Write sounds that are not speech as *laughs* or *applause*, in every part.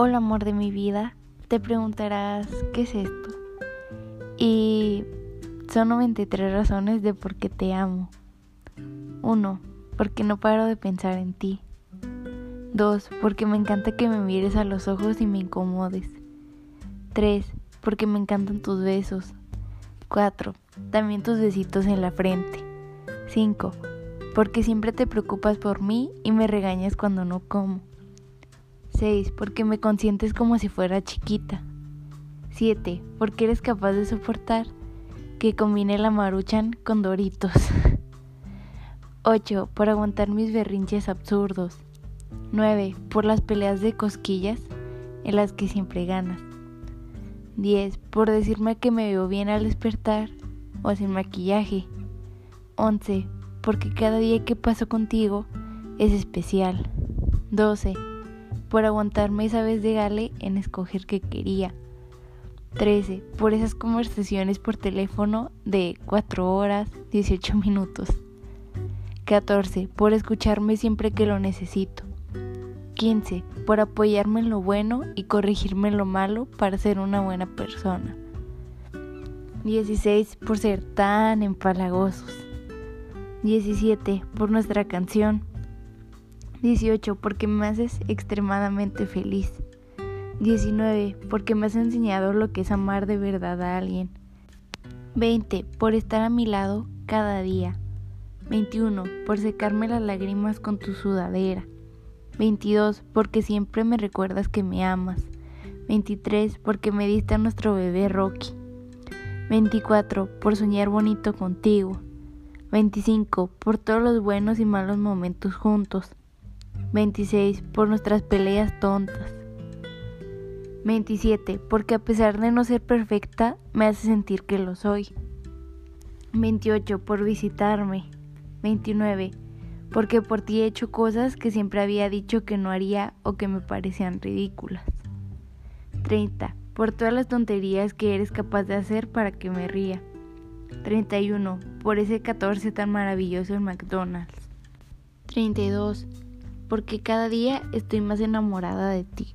Hola amor de mi vida, te preguntarás qué es esto. Y son 93 razones de por qué te amo. 1. Porque no paro de pensar en ti. 2. Porque me encanta que me mires a los ojos y me incomodes. 3. Porque me encantan tus besos. 4. También tus besitos en la frente. 5. Porque siempre te preocupas por mí y me regañas cuando no como. 6. Porque me consientes como si fuera chiquita. 7. Porque eres capaz de soportar que combine la maruchan con doritos. *laughs* 8. Por aguantar mis berrinches absurdos. 9. Por las peleas de cosquillas en las que siempre ganas. 10. Por decirme que me veo bien al despertar o sin maquillaje. 11. Porque cada día que paso contigo es especial. 12 por aguantarme esa vez de Gale en escoger qué quería. 13. Por esas conversaciones por teléfono de 4 horas 18 minutos. 14. Por escucharme siempre que lo necesito. 15. Por apoyarme en lo bueno y corregirme en lo malo para ser una buena persona. 16. Por ser tan empalagosos. 17. Por nuestra canción. 18. Porque me haces extremadamente feliz. 19. Porque me has enseñado lo que es amar de verdad a alguien. 20. Por estar a mi lado cada día. 21. Por secarme las lágrimas con tu sudadera. 22. Porque siempre me recuerdas que me amas. 23. Porque me diste a nuestro bebé Rocky. 24. Por soñar bonito contigo. 25. Por todos los buenos y malos momentos juntos. 26. Por nuestras peleas tontas. 27. Porque a pesar de no ser perfecta, me hace sentir que lo soy. 28. Por visitarme. 29. Porque por ti he hecho cosas que siempre había dicho que no haría o que me parecían ridículas. 30. Por todas las tonterías que eres capaz de hacer para que me ría. 31. Por ese 14 tan maravilloso en McDonald's. 32 porque cada día estoy más enamorada de ti.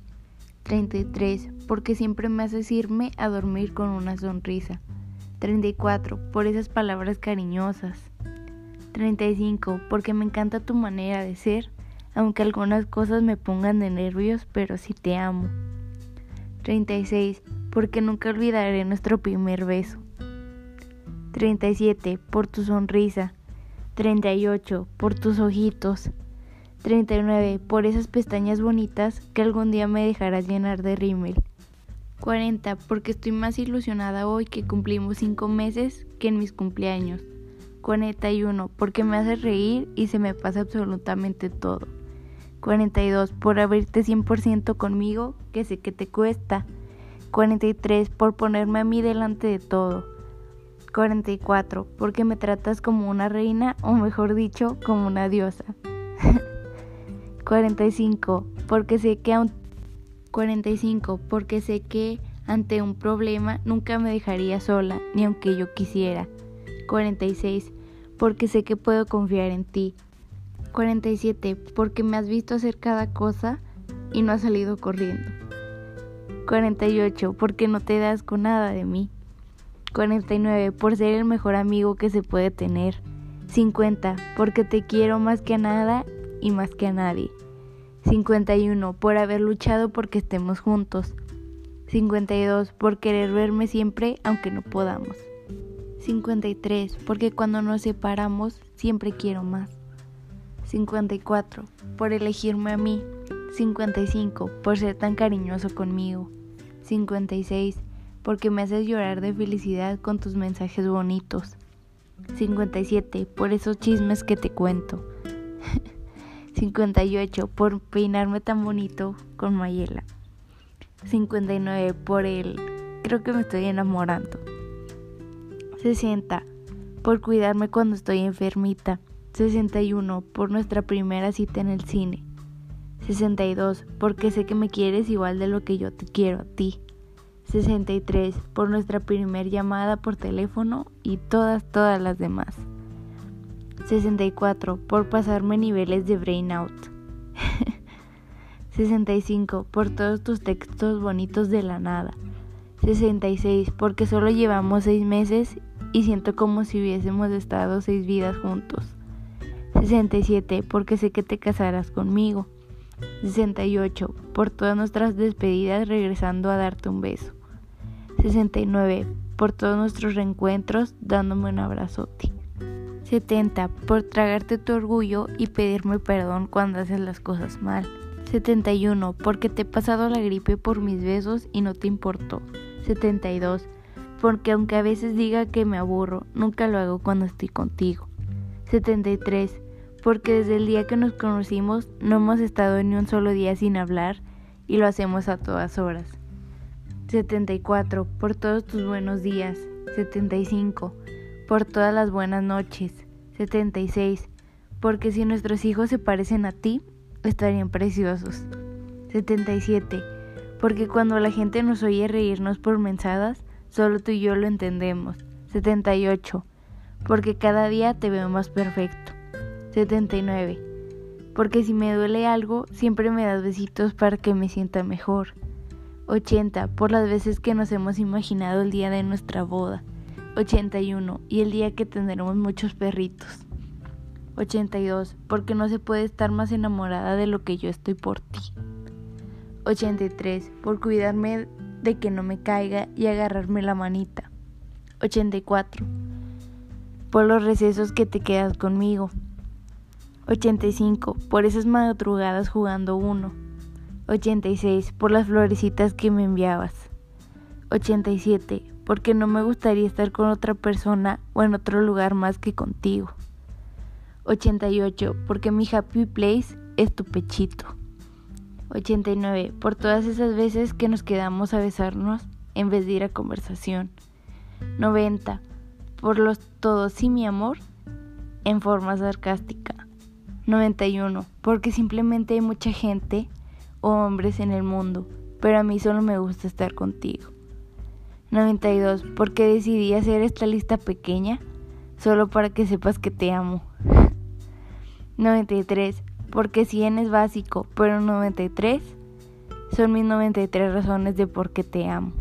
33. Porque siempre me haces irme a dormir con una sonrisa. 34. Por esas palabras cariñosas. 35. Porque me encanta tu manera de ser, aunque algunas cosas me pongan de nervios, pero sí te amo. 36. Porque nunca olvidaré nuestro primer beso. 37. Por tu sonrisa. 38. Por tus ojitos. 39. Por esas pestañas bonitas que algún día me dejarás llenar de rímel. 40. Porque estoy más ilusionada hoy que cumplimos 5 meses que en mis cumpleaños. 41. Porque me haces reír y se me pasa absolutamente todo. 42. Por abrirte 100% conmigo, que sé que te cuesta. 43. Por ponerme a mí delante de todo. 44. Porque me tratas como una reina o mejor dicho, como una diosa. *laughs* 45. Porque sé que 45. Porque sé que ante un problema nunca me dejaría sola, ni aunque yo quisiera. 46. Porque sé que puedo confiar en ti. 47. Porque me has visto hacer cada cosa y no has salido corriendo. 48. Porque no te das con nada de mí. 49. Por ser el mejor amigo que se puede tener. 50. Porque te quiero más que nada y más que a nadie. 51. Por haber luchado porque estemos juntos. 52. Por querer verme siempre aunque no podamos. 53. Porque cuando nos separamos siempre quiero más. 54. Por elegirme a mí. 55. Por ser tan cariñoso conmigo. 56. Porque me haces llorar de felicidad con tus mensajes bonitos. 57. Por esos chismes que te cuento. *laughs* 58 por peinarme tan bonito con Mayela. 59 por él. Creo que me estoy enamorando. 60 por cuidarme cuando estoy enfermita. 61 por nuestra primera cita en el cine. 62 porque sé que me quieres igual de lo que yo te quiero a ti. 63 por nuestra primera llamada por teléfono y todas, todas las demás. 64 por pasarme niveles de brain out. *laughs* 65. Por todos tus textos bonitos de la nada. 66. Porque solo llevamos seis meses y siento como si hubiésemos estado seis vidas juntos. 67. Porque sé que te casarás conmigo. 68. Por todas nuestras despedidas regresando a darte un beso. 69. Por todos nuestros reencuentros dándome un abrazote. 70. Por tragarte tu orgullo y pedirme perdón cuando haces las cosas mal. 71. Porque te he pasado la gripe por mis besos y no te importó. 72. Porque aunque a veces diga que me aburro, nunca lo hago cuando estoy contigo. 73. Porque desde el día que nos conocimos no hemos estado ni un solo día sin hablar y lo hacemos a todas horas. 74. Por todos tus buenos días. 75. Por todas las buenas noches. 76. Porque si nuestros hijos se parecen a ti, estarían preciosos. 77. Porque cuando la gente nos oye reírnos por mensadas, solo tú y yo lo entendemos. 78. Porque cada día te veo más perfecto. 79. Porque si me duele algo, siempre me das besitos para que me sienta mejor. 80. Por las veces que nos hemos imaginado el día de nuestra boda. 81. Y el día que tendremos muchos perritos. 82. Porque no se puede estar más enamorada de lo que yo estoy por ti. 83. Por cuidarme de que no me caiga y agarrarme la manita. 84. Por los recesos que te quedas conmigo. 85. Por esas madrugadas jugando uno. 86. Por las florecitas que me enviabas. 87. Porque no me gustaría estar con otra persona o en otro lugar más que contigo. 88. Porque mi happy place es tu pechito. 89. Por todas esas veces que nos quedamos a besarnos en vez de ir a conversación. 90. Por los todos y mi amor en forma sarcástica. 91. Porque simplemente hay mucha gente o hombres en el mundo, pero a mí solo me gusta estar contigo. 92. Porque decidí hacer esta lista pequeña solo para que sepas que te amo. 93, porque 100 es básico, pero 93 son mis 93 razones de por qué te amo.